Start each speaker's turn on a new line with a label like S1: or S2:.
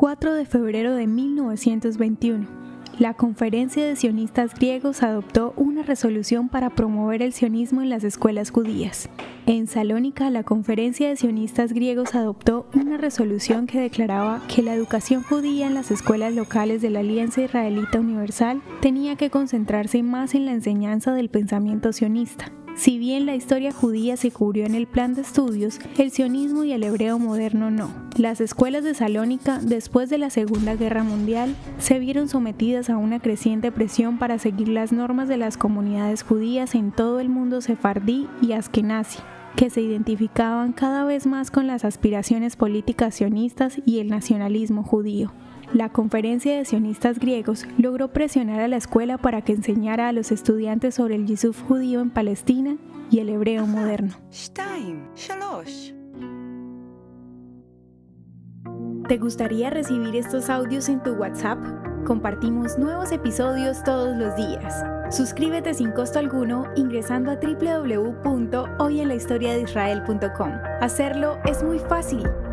S1: 4 de febrero de 1921. La Conferencia de Sionistas Griegos adoptó una resolución para promover el sionismo en las escuelas judías. En Salónica, la Conferencia de Sionistas Griegos adoptó una resolución que declaraba que la educación judía en las escuelas locales de la Alianza Israelita Universal tenía que concentrarse más en la enseñanza del pensamiento sionista. Si bien la historia judía se cubrió en el plan de estudios, el sionismo y el hebreo moderno no. Las escuelas de Salónica, después de la Segunda Guerra Mundial, se vieron sometidas a una creciente presión para seguir las normas de las comunidades judías en todo el mundo sefardí y askenazi, que se identificaban cada vez más con las aspiraciones políticas sionistas y el nacionalismo judío. La Conferencia de Sionistas Griegos logró presionar a la escuela para que enseñara a los estudiantes sobre el Yisuf judío en Palestina y el hebreo moderno. ¿Te gustaría recibir estos audios en tu WhatsApp? Compartimos nuevos episodios todos los días. Suscríbete sin costo alguno ingresando a www.hoyenlahistoriadeisrael.com. Hacerlo es muy fácil.